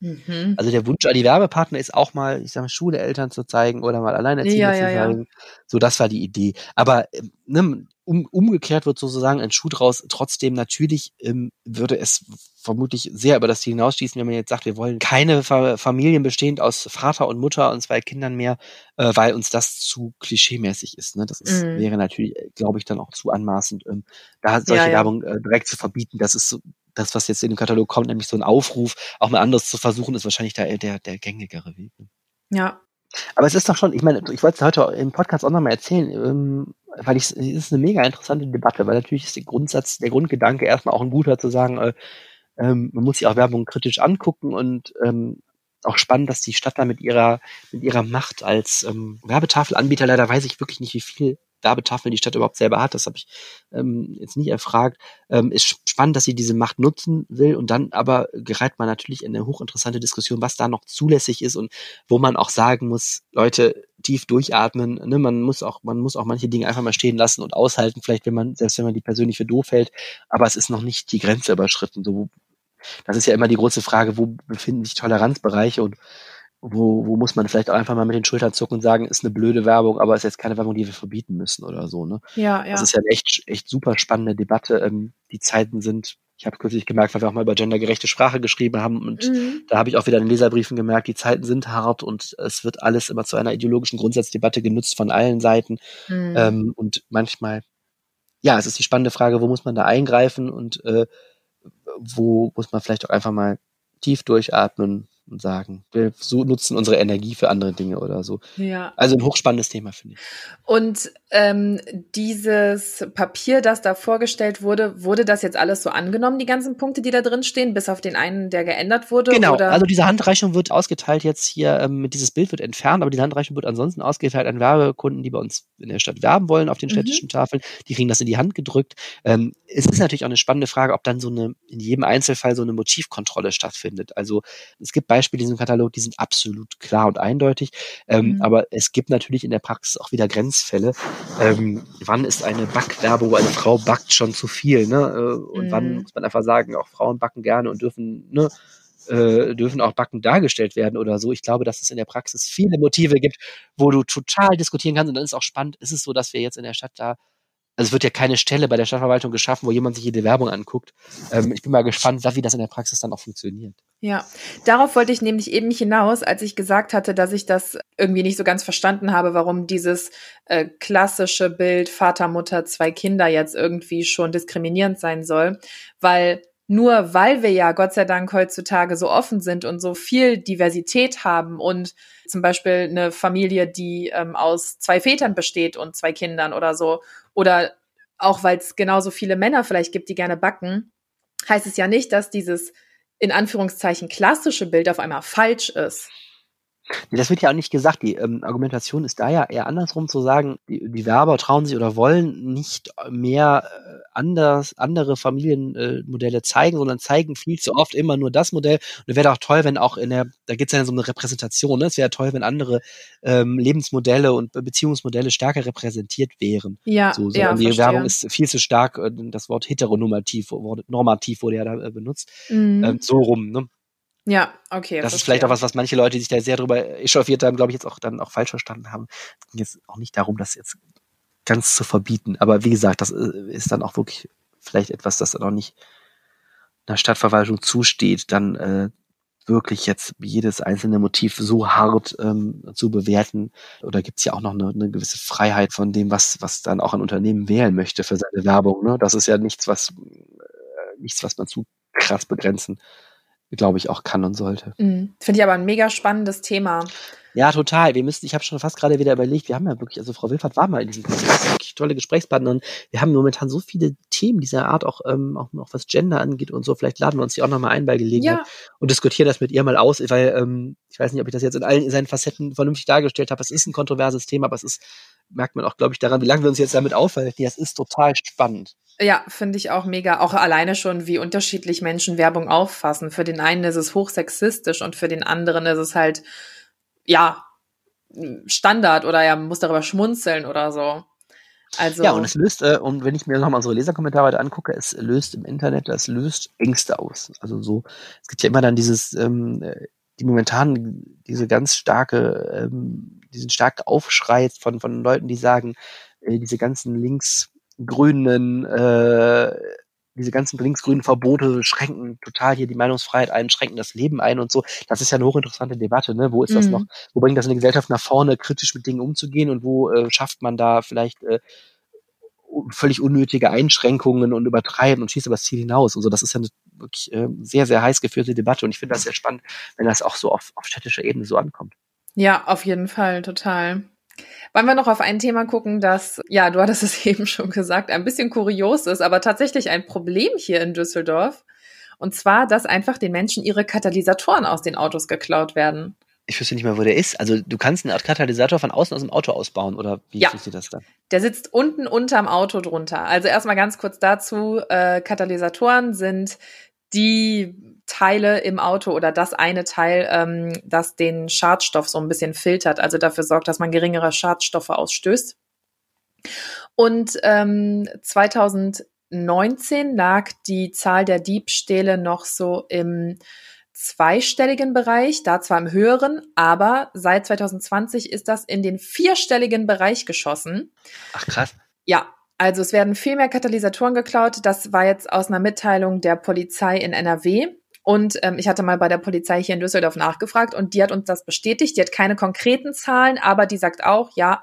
Mhm. Also der Wunsch an die Werbepartner ist auch mal, ich sag mal, Schule, Eltern zu zeigen oder mal Alleinerziehende Ja, zu ja, ja. zeigen. So, das war die Idee. Aber ähm, ne, um, umgekehrt wird sozusagen ein Schuh draus. Trotzdem natürlich ähm, würde es vermutlich sehr über das Ziel hinausschießen, wenn man jetzt sagt, wir wollen keine Fa Familien bestehend aus Vater und Mutter und zwei Kindern mehr, äh, weil uns das zu klischeemäßig ist. Ne? Das ist, Mhm. wäre natürlich, äh, glaube ich, dann auch zu anmaßend, ähm, da solche Ja, ja. Werbung äh, direkt zu verbieten. Das ist so, das, was jetzt in dem Katalog kommt, nämlich so ein Aufruf, auch mal anderes zu versuchen, ist wahrscheinlich der, der, der gängigere Weg. ne? Ja. Aber es ist doch schon, ich meine, ich wollte es heute im Podcast auch nochmal erzählen, ähm, weil ich, es ist eine mega interessante Debatte, weil natürlich ist der Grundsatz, der Grundgedanke erstmal auch ein guter zu sagen, äh, ähm, man muss sich auch Werbung kritisch angucken und ähm, auch spannend, dass die Stadt da mit ihrer, mit ihrer Macht als ähm, Werbetafelanbieter, leider weiß ich wirklich nicht, wie viel Werbetafeln die Stadt überhaupt selber hat, das habe ich ähm, jetzt nicht erfragt, ähm, ist spannend, dass sie diese Macht nutzen will und dann aber gerät man natürlich in eine hochinteressante Diskussion, was da noch zulässig ist und wo man auch sagen muss, Leute, tief durchatmen, ne, man muss auch, man muss auch manche Dinge einfach mal stehen lassen und aushalten, vielleicht wenn man, selbst wenn man die persönlich für doof hält, aber es ist noch nicht die Grenze überschritten, so, das ist ja immer die große Frage, wo befinden sich Toleranzbereiche und wo, wo muss man vielleicht auch einfach mal mit den Schultern zucken und sagen, ist eine blöde Werbung, aber ist jetzt keine Werbung, die wir verbieten müssen oder so, ne? Ja, ja. Das ist ja eine echt, echt super spannende Debatte. Ähm, die Zeiten sind, ich habe kürzlich gemerkt, weil wir auch mal über gendergerechte Sprache geschrieben haben und Mhm. da habe ich auch wieder in den Leserbriefen gemerkt, die Zeiten sind hart und es wird alles immer zu einer ideologischen Grundsatzdebatte genutzt von allen Seiten. Mhm. Ähm, und manchmal, ja, es ist die spannende Frage, wo muss man da eingreifen und äh, wo muss man vielleicht auch einfach mal tief durchatmen und sagen, wir so nutzen unsere Energie für andere Dinge oder so. ja. Also ein hochspannendes Thema, finde ich. Und ähm, dieses Papier, das da vorgestellt wurde, wurde das jetzt alles so angenommen, die ganzen Punkte, die da drin stehen, bis auf den einen, der geändert wurde? Genau, Oder? also diese Handreichung wird ausgeteilt jetzt hier, ähm, dieses Bild wird entfernt, aber die Handreichung wird ansonsten ausgeteilt an Werbekunden, die bei uns in der Stadt werben wollen auf den Mhm. städtischen Tafeln. Die kriegen das in die Hand gedrückt. Ähm, es ist natürlich auch eine spannende Frage, ob dann so eine, in jedem Einzelfall so eine Motivkontrolle stattfindet. Also es gibt Beispiele in diesem Katalog, die sind absolut klar und eindeutig, ähm, Mhm. aber es gibt natürlich in der Praxis auch wieder Grenzfälle. Ähm, wann ist eine Backwerbung, wo eine Frau backt schon zu viel, ne? Äh, Und Mhm. wann muss man einfach sagen, auch Frauen backen gerne und dürfen, ne? äh, dürfen auch backen dargestellt werden oder so. Ich glaube, dass es in der Praxis viele Motive gibt, wo du total diskutieren kannst und dann ist auch spannend, ist es so, dass wir jetzt in der Stadt da, also es wird ja keine Stelle bei der Stadtverwaltung geschaffen, wo jemand sich jede Werbung anguckt. Ähm, ich bin mal gespannt, wie das in der Praxis dann auch funktioniert. Ja, darauf wollte ich nämlich eben hinaus, als ich gesagt hatte, dass ich das irgendwie nicht so ganz verstanden habe, warum dieses äh, klassische Bild Vater, Mutter, zwei Kinder jetzt irgendwie schon diskriminierend sein soll, weil nur weil wir ja Gott sei Dank heutzutage so offen sind und so viel Diversität haben und zum Beispiel eine Familie, die ähm, aus zwei Vätern besteht und zwei Kindern oder so, oder auch weil es genauso viele Männer vielleicht gibt, die gerne backen, heißt es ja nicht, dass dieses in Anführungszeichen klassische Bild auf einmal falsch ist. Das wird ja auch nicht gesagt. Die ähm, Argumentation ist da ja eher andersrum zu sagen, die, die Werber trauen sich oder wollen nicht mehr äh, anders, andere Familienmodelle äh, zeigen, sondern zeigen viel zu oft immer nur das Modell. Und es wäre doch toll, wenn auch in der, da gibt es ja so eine Repräsentation, ne? es wäre toll, wenn andere ähm, Lebensmodelle und Be- Beziehungsmodelle stärker repräsentiert wären. Ja, So, so ja, und die verstehe. Werbung ist viel zu stark, äh, das Wort heteronormativ, normativ wurde ja da äh, benutzt, Mhm. ähm, so rum. Ne? Ja, okay. Das ist verstehe. vielleicht auch was, was manche Leute, die sich da sehr drüber echauffiert haben, glaube ich, jetzt auch dann auch falsch verstanden haben. Es ging jetzt auch nicht darum, das jetzt ganz zu verbieten. Aber wie gesagt, das äh, ist dann auch wirklich vielleicht etwas, das dann auch nicht einer Stadtverwaltung zusteht, dann äh, wirklich jetzt jedes einzelne Motiv so hart ähm, zu bewerten. Oder gibt es ja auch noch eine, eine gewisse Freiheit von dem, was, was dann auch ein Unternehmen wählen möchte für seine Werbung. Ne? Das ist ja nichts, was äh, nichts, was man zu krass begrenzen, glaube ich, auch kann und sollte. Mhm. Finde ich aber ein mega spannendes Thema. Ja, total. Wir müssen, ich habe schon fast gerade wieder überlegt, wir haben ja wirklich, also Frau Wilfert war mal in diesem Podcast, wirklich tolle Gesprächspartnerin. Wir haben momentan so viele Themen dieser Art, auch, ähm, auch, auch was Gender angeht und so. Vielleicht laden wir uns die auch nochmal ein bei Gelegenheit Ja. und diskutieren das mit ihr mal aus, weil ähm, ich weiß nicht, ob ich das jetzt in allen seinen Facetten vernünftig dargestellt habe. Es ist ein kontroverses Thema, aber es ist, merkt man auch, glaube ich, daran, wie lange wir uns jetzt damit aufhalten. Ja, es ist total spannend. Ja, finde ich auch mega. Auch alleine schon, wie unterschiedlich Menschen Werbung auffassen. Für den einen ist es hochsexistisch und für den anderen ist es halt, ja, Standard oder ja, man muss darüber schmunzeln oder so. Also, Ja, und es löst, äh, und wenn ich mir nochmal unsere Leserkommentare angucke, es löst im Internet, das löst Ängste aus. Also so, es gibt ja immer dann dieses, ähm, äh, die momentan diese ganz starke, ähm, diesen starken Aufschrei von, von Leuten, die sagen, äh, diese ganzen linksgrünen, äh, diese ganzen linksgrünen Verbote schränken total hier die Meinungsfreiheit ein, schränken das Leben ein und so. Das ist ja eine hochinteressante Debatte, ne? Wo ist das Mhm. noch? Wo bringt das eine Gesellschaft nach vorne, kritisch mit Dingen umzugehen und wo äh, schafft man da vielleicht äh, völlig unnötige Einschränkungen und übertreiben und schießt über das Ziel hinaus. Also das ist ja eine wirklich äh, sehr, sehr heiß geführte Debatte und ich finde das sehr spannend, wenn das auch so auf, auf städtischer Ebene so ankommt. Ja, auf jeden Fall, total. Wollen wir noch auf ein Thema gucken, das, ja, du hattest es [laughs] eben schon gesagt, ein bisschen kurios ist, aber tatsächlich ein Problem hier in Düsseldorf. Und zwar, dass einfach den Menschen ihre Katalysatoren aus den Autos geklaut werden. Ich wüsste nicht mehr, wo der ist. Also du kannst eine Art Katalysator von außen aus dem Auto ausbauen oder wie Ja. funktioniert das dann? Der sitzt unten unterm Auto drunter. Also erstmal ganz kurz dazu, äh, Katalysatoren sind die Teile im Auto oder das eine Teil, ähm, das den Schadstoff so ein bisschen filtert, also dafür sorgt, dass man geringere Schadstoffe ausstößt. Und ähm, 2019 lag die Zahl der Diebstähle noch so im zweistelligen Bereich, da zwar im höheren, aber seit 2020 ist das in den vierstelligen Bereich geschossen. Ach krass. Ja, also es werden viel mehr Katalysatoren geklaut. Das war jetzt aus einer Mitteilung der Polizei in NRW. Und ähm, ich hatte mal bei der Polizei hier in Düsseldorf nachgefragt und die hat uns das bestätigt. Die hat keine konkreten Zahlen, aber die sagt auch, ja,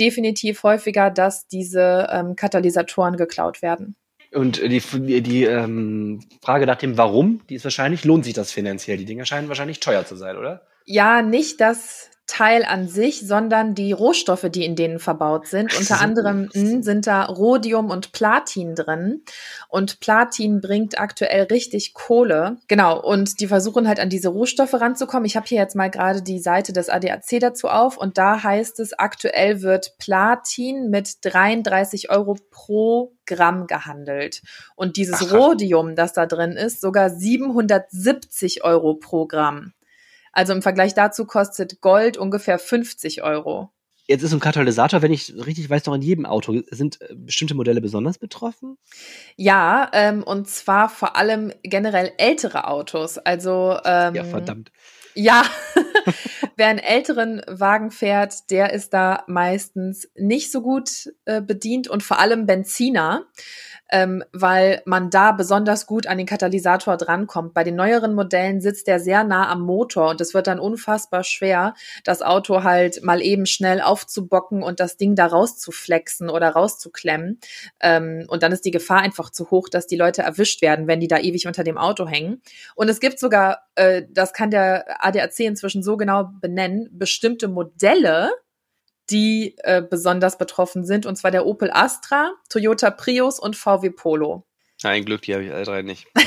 definitiv häufiger, dass diese ähm, Katalysatoren geklaut werden. Und die, die, ähm, Frage nach dem Warum, die ist wahrscheinlich, lohnt sich das finanziell? Die Dinger scheinen wahrscheinlich teuer zu sein, oder? Ja, nicht das Teil an sich, sondern die Rohstoffe, die in denen verbaut sind. Unter anderem mh, sind da Rhodium und Platin drin. Und Platin bringt aktuell richtig Kohle. Genau, und die versuchen halt an diese Rohstoffe ranzukommen. Ich habe hier jetzt mal gerade die Seite des ADAC dazu auf und da heißt es, aktuell wird Platin mit 33 Euro pro Gramm gehandelt. Und dieses Ach. Rhodium, das da drin ist, sogar 770 Euro pro Gramm. Also im Vergleich dazu kostet Gold ungefähr 50 Euro. Jetzt ist ein Katalysator, wenn ich richtig weiß, noch in jedem Auto. Sind äh, bestimmte Modelle besonders betroffen? Ja, ähm, und zwar vor allem generell ältere Autos. Also ähm, Ja, verdammt. Ja, [laughs] wer einen älteren Wagen fährt, der ist da meistens nicht so gut äh, bedient und vor allem Benziner, ähm, weil man da besonders gut an den Katalysator drankommt. Bei den neueren Modellen sitzt der sehr nah am Motor und es wird dann unfassbar schwer, das Auto halt mal eben schnell aufzubocken und das Ding da rauszuflexen oder rauszuklemmen. Ähm, und dann ist die Gefahr einfach zu hoch, dass die Leute erwischt werden, wenn die da ewig unter dem Auto hängen. Und es gibt sogar, äh, das kann der ADAC inzwischen so genau benennen, bestimmte Modelle, die äh, besonders betroffen sind, und zwar der Opel Astra, Toyota Prius und VW Polo. Ein Glück, die habe ich alle drei nicht. [laughs] [laughs]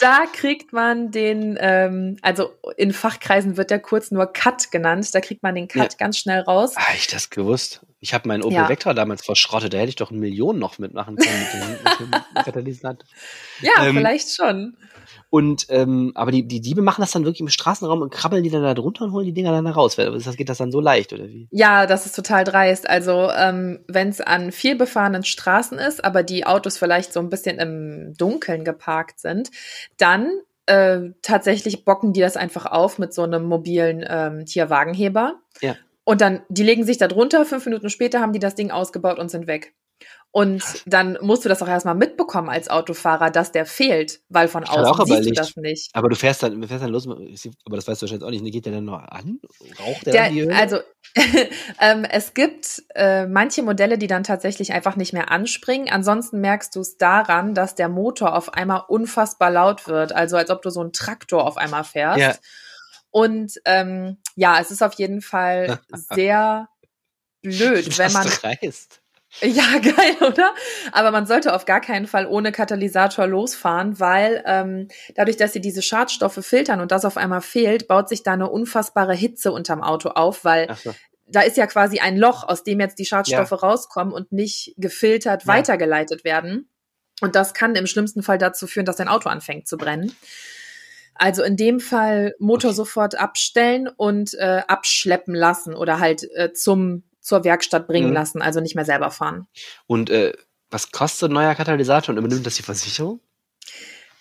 Da kriegt man den, ähm, also in Fachkreisen wird der kurz nur Cut genannt, da kriegt man den Cut Ja. ganz schnell raus. Ah, ich das gewusst. Ich habe meinen Opel Ja. Vectra damals verschrottet. Da hätte ich doch eine Million noch mitmachen können mit dem, mit dem [laughs] Katalysator. Ja, Ähm, vielleicht schon. Und ähm, aber die, die Diebe machen das dann wirklich im Straßenraum und krabbeln die dann da drunter und holen die Dinger dann da raus. Das geht das dann so leicht oder wie? Ja, das ist total dreist. Also ähm, wenn es an viel befahrenen Straßen ist, aber die Autos vielleicht so ein bisschen im Dunkeln geparkt sind, dann äh, tatsächlich bocken die das einfach auf mit so einem mobilen ähm, Tierwagenheber. Ja. Und dann, die legen sich da drunter, fünf Minuten später haben die das Ding ausgebaut und sind weg. Und dann musst du das auch erstmal mitbekommen als Autofahrer, dass der fehlt, weil von Ich außen siehst du das nicht. Aber du fährst dann, du fährst dann los, aber das weißt du wahrscheinlich auch nicht. Geht der dann noch an? Raucht der, Der, dann die Höhe? also [laughs] ähm, es gibt äh, manche Modelle, die dann tatsächlich einfach nicht mehr anspringen. Ansonsten merkst du es daran, dass der Motor auf einmal unfassbar laut wird, also als ob du so einen Traktor auf einmal fährst. Ja. Und ähm, ja, es ist auf jeden Fall [laughs] sehr blöd, wenn man. Dreist. Ja, [laughs] geil, oder? Aber man sollte auf gar keinen Fall ohne Katalysator losfahren, weil ähm, dadurch, dass sie diese Schadstoffe filtern und das auf einmal fehlt, baut sich da eine unfassbare Hitze unterm Auto auf, weil so. da ist ja quasi ein Loch, aus dem jetzt die Schadstoffe Ja. rauskommen und nicht gefiltert Ja. weitergeleitet werden. Und das kann im schlimmsten Fall dazu führen, dass dein Auto anfängt zu brennen. Also in dem Fall Motor sofort abstellen und äh, abschleppen lassen oder halt äh, zum zur Werkstatt bringen Mhm. lassen, also nicht mehr selber fahren. Und äh, was kostet ein neuer Katalysator und übernimmt das die Versicherung?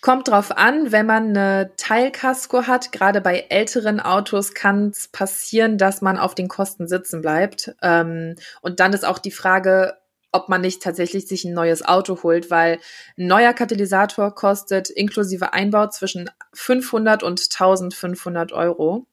Kommt drauf an, wenn man eine Teilkasko hat, gerade bei älteren Autos kann es passieren, dass man auf den Kosten sitzen bleibt. Ähm, und dann ist auch die Frage, ob man nicht tatsächlich sich ein neues Auto holt, weil ein neuer Katalysator kostet inklusive Einbau zwischen 500 und 1500 Euro.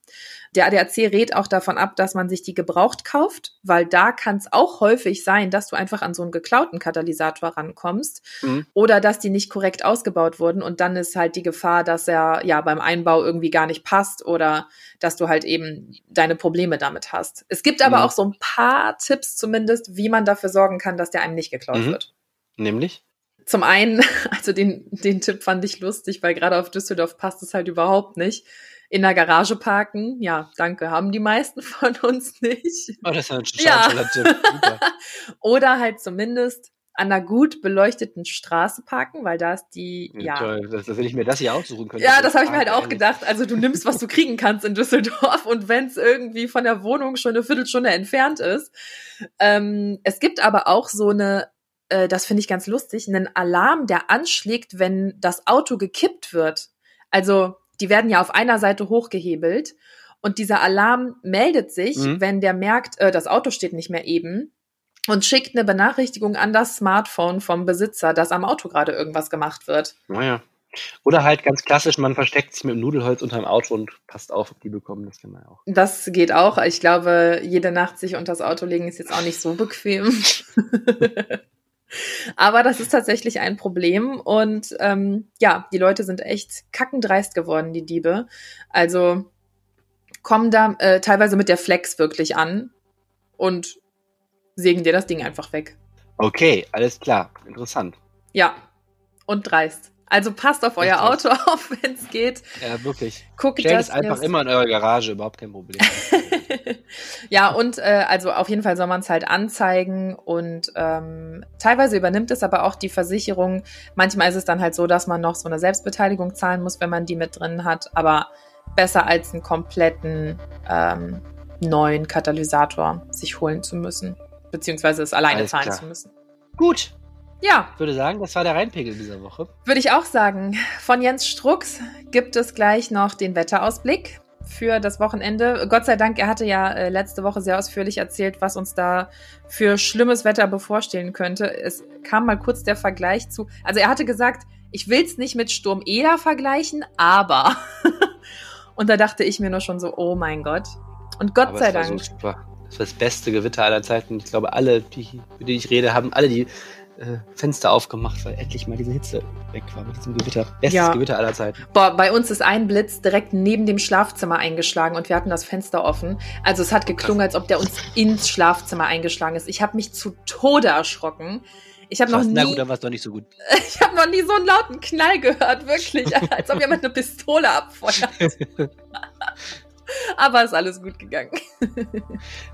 Der ADAC rät auch davon ab, dass man sich die gebraucht kauft, weil da kann es auch häufig sein, dass du einfach an so einen geklauten Katalysator rankommst Mhm. oder dass die nicht korrekt ausgebaut wurden und dann ist halt die Gefahr, dass er ja beim Einbau irgendwie gar nicht passt oder dass du halt eben deine Probleme damit hast. Es gibt aber Mhm. auch so ein paar Tipps zumindest, wie man dafür sorgen kann, dass der einem nicht geklaut Mhm. wird. Nämlich? Zum einen, [laughs] also den, den Tipp fand ich lustig, weil gerade auf Düsseldorf passt es halt überhaupt nicht. In der Garage parken, ja, danke, haben die meisten [laughs] von uns nicht. Oh, das ist ja ein Ja. Tipp. [laughs] Oder halt zumindest an einer gut beleuchteten Straße parken, weil da ist die, ja. Toll. Das, das will ich mir das hier aussuchen können. Ja, das habe ich mir halt auch gedacht. Also du nimmst, was du [laughs] kriegen kannst in Düsseldorf und wenn es irgendwie von der Wohnung schon eine Viertelstunde entfernt ist. Ähm, es gibt aber auch so eine, äh, das finde ich ganz lustig, einen Alarm, der anschlägt, wenn das Auto gekippt wird. Also die werden ja auf einer Seite hochgehebelt und dieser Alarm meldet sich, Mhm. wenn der merkt, äh, das Auto steht nicht mehr eben und schickt eine Benachrichtigung an das Smartphone vom Besitzer, dass am Auto gerade irgendwas gemacht wird. Naja. Oder halt ganz klassisch, man versteckt sich mit dem Nudelholz unterm Auto und passt auf, ob die bekommen. Das kann man ja auch. Das geht auch. Ich glaube, jede Nacht sich unter das Auto legen ist jetzt auch nicht so bequem. [laughs] Aber das ist tatsächlich ein Problem. Und ähm, ja, die Leute sind echt kackendreist geworden, die Diebe. Also kommen da äh, teilweise mit der Flex wirklich an und sägen dir das Ding einfach weg. Okay, alles klar. Interessant. Ja, und dreist. Also passt auf euer Auto [laughs] auf, wenn es geht. Ja, wirklich. Guckt, Stellt es einfach immer in eurer Garage, überhaupt kein Problem. [laughs] ja, und äh, also auf jeden Fall soll man es halt anzeigen und ähm, teilweise übernimmt es aber auch die Versicherung. Manchmal ist es dann halt so, dass man noch so eine Selbstbeteiligung zahlen muss, wenn man die mit drin hat, aber besser als einen kompletten ähm, neuen Katalysator sich holen zu müssen, beziehungsweise es alleine Alles zahlen klar. zu müssen. Gut, Ja, ich würde sagen, das war der Reinpegel dieser Woche. würde ich auch sagen. Von Jens Strux gibt es gleich noch den Wetterausblick für das Wochenende. Gott sei Dank, er hatte ja äh, letzte Woche sehr ausführlich erzählt, was uns da für schlimmes Wetter bevorstehen könnte. Es kam mal kurz der Vergleich zu. Also er hatte gesagt, ich will es nicht mit Sturm Eda vergleichen, aber. [laughs] Und da dachte ich mir nur schon so, oh mein Gott. Und Gott Aber sei Dank. So. Das war das beste Gewitter aller Zeiten. Ich glaube, alle, die, mit denen ich rede, haben alle die äh, Fenster aufgemacht, weil endlich mal diese Hitze weg war mit diesem Gewitter. Bestes Ja. Gewitter aller Zeiten. Boah, bei uns ist ein Blitz direkt neben dem Schlafzimmer eingeschlagen und wir hatten das Fenster offen. Also es hat geklungen, als ob der uns ins Schlafzimmer eingeschlagen ist. Ich habe mich zu Tode erschrocken. Ich habe noch Krass, Na nie, gut, dann war es doch nicht so gut. [laughs] ich habe noch nie so einen lauten Knall gehört, wirklich, [laughs] als ob jemand eine Pistole abfeuert. [laughs] Aber ist alles gut gegangen. [laughs]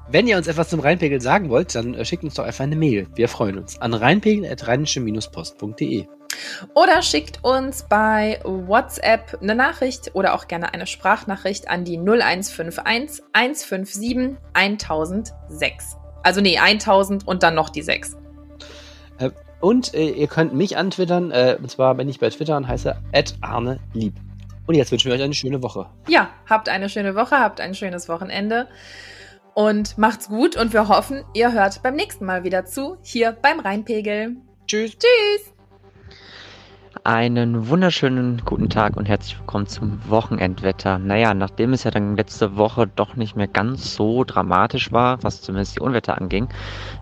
Wenn ihr uns etwas zum Rheinpegel sagen wollt, dann äh, schickt uns doch einfach eine Mail. Wir freuen uns. An rheinpegel.rheinische-post.de. Oder schickt uns bei WhatsApp eine Nachricht oder auch gerne eine Sprachnachricht an die 0151 157 1006. Also nee, 1000 und dann noch die 6. Und äh, ihr könnt mich antwittern, äh, und zwar bin ich bei Twitter und heiße @arnelieb. Und jetzt wünschen wir euch eine schöne Woche. Ja, habt eine schöne Woche, habt ein schönes Wochenende und macht's gut und wir hoffen, ihr hört beim nächsten Mal wieder zu, hier beim Rheinpegel. Tschüss. Tschüss! Einen wunderschönen guten Tag und herzlich willkommen zum Wochenendwetter. Naja, nachdem es ja dann letzte Woche doch nicht mehr ganz so dramatisch war, was zumindest die Unwetter anging,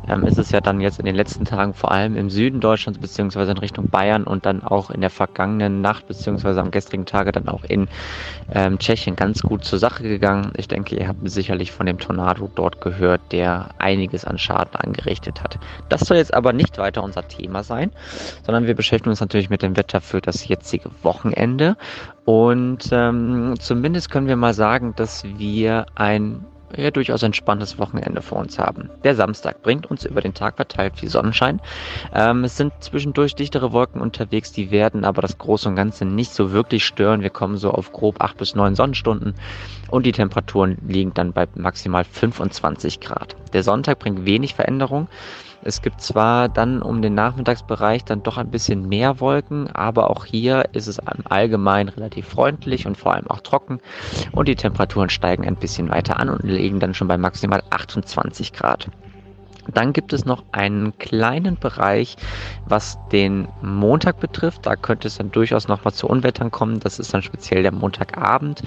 ähm, ist es ja dann jetzt in den letzten Tagen vor allem im Süden Deutschlands beziehungsweise in Richtung Bayern und dann auch in der vergangenen Nacht beziehungsweise am gestrigen Tage dann auch in ähm, Tschechien ganz gut zur Sache gegangen. Ich denke, ihr habt sicherlich von dem Tornado dort gehört, der einiges an Schaden angerichtet hat. Das soll jetzt aber nicht weiter unser Thema sein, sondern wir beschäftigen uns natürlich mit dem Wetter Wetter für das jetzige Wochenende. Und ähm, zumindest können wir mal sagen, dass wir ein ja, durchaus entspanntes Wochenende vor uns haben. Der Samstag bringt uns über den Tag verteilt viel Sonnenschein. Ähm, es sind zwischendurch dichtere Wolken unterwegs, die werden aber das Große und Ganze nicht so wirklich stören. Wir kommen so auf grob 8 bis 9 Sonnenstunden und die Temperaturen liegen dann bei maximal 25 Grad. Der Sonntag bringt wenig Veränderung. Es gibt zwar dann um den Nachmittagsbereich dann doch ein bisschen mehr Wolken, aber auch hier ist es allgemein relativ freundlich und vor allem auch trocken und die Temperaturen steigen ein bisschen weiter an und liegen dann schon bei maximal 28 Grad. Dann gibt es noch einen kleinen Bereich, was den Montag betrifft. Da könnte es dann durchaus noch mal zu Unwettern kommen. Das ist dann speziell der Montagabend.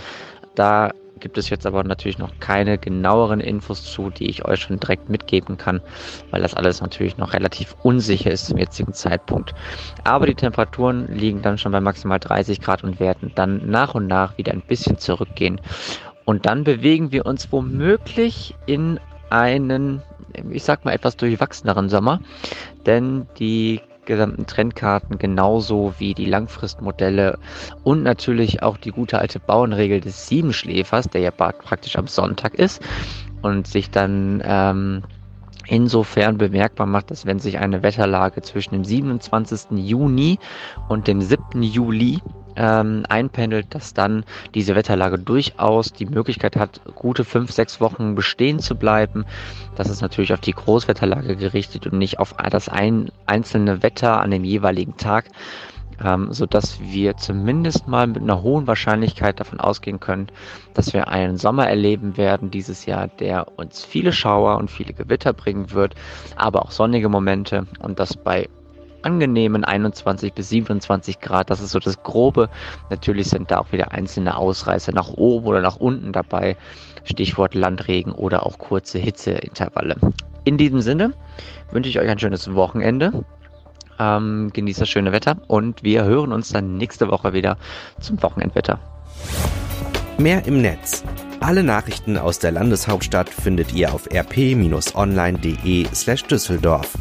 Da gibt es jetzt aber natürlich noch keine genaueren Infos zu, die ich euch schon direkt mitgeben kann, weil das alles natürlich noch relativ unsicher ist zum jetzigen Zeitpunkt. Aber die Temperaturen liegen dann schon bei maximal 30 Grad und werden dann nach und nach wieder ein bisschen zurückgehen. Und dann bewegen wir uns womöglich in einen, ich sag mal, etwas durchwachseneren Sommer, denn die gesamten Trendkarten genauso wie die Langfristmodelle und natürlich auch die gute alte Bauernregel des Siebenschläfers, der ja praktisch am Sonntag ist und sich dann ähm, insofern bemerkbar macht, dass wenn sich eine Wetterlage zwischen dem 27. Juni und dem 7. Juli ähm, einpendelt, dass dann diese Wetterlage durchaus die Möglichkeit hat, gute fünf, sechs Wochen bestehen zu bleiben. Das ist natürlich auf die Großwetterlage gerichtet und nicht auf das ein, einzelne Wetter an dem jeweiligen Tag, ähm, so dass wir zumindest mal mit einer hohen Wahrscheinlichkeit davon ausgehen können, dass wir einen Sommer erleben werden dieses Jahr, der uns viele Schauer und viele Gewitter bringen wird, aber auch sonnige Momente und das bei angenehmen 21 bis 27 Grad. Das ist so das Grobe. Natürlich sind da auch wieder einzelne Ausreißer nach oben oder nach unten dabei. Stichwort Landregen oder auch kurze Hitzeintervalle. In diesem Sinne wünsche ich euch ein schönes Wochenende. Ähm, genießt das schöne Wetter und wir hören uns dann nächste Woche wieder zum Wochenendwetter. Mehr im Netz. Alle Nachrichten aus der Landeshauptstadt findet ihr auf rp-online.de slash Düsseldorf.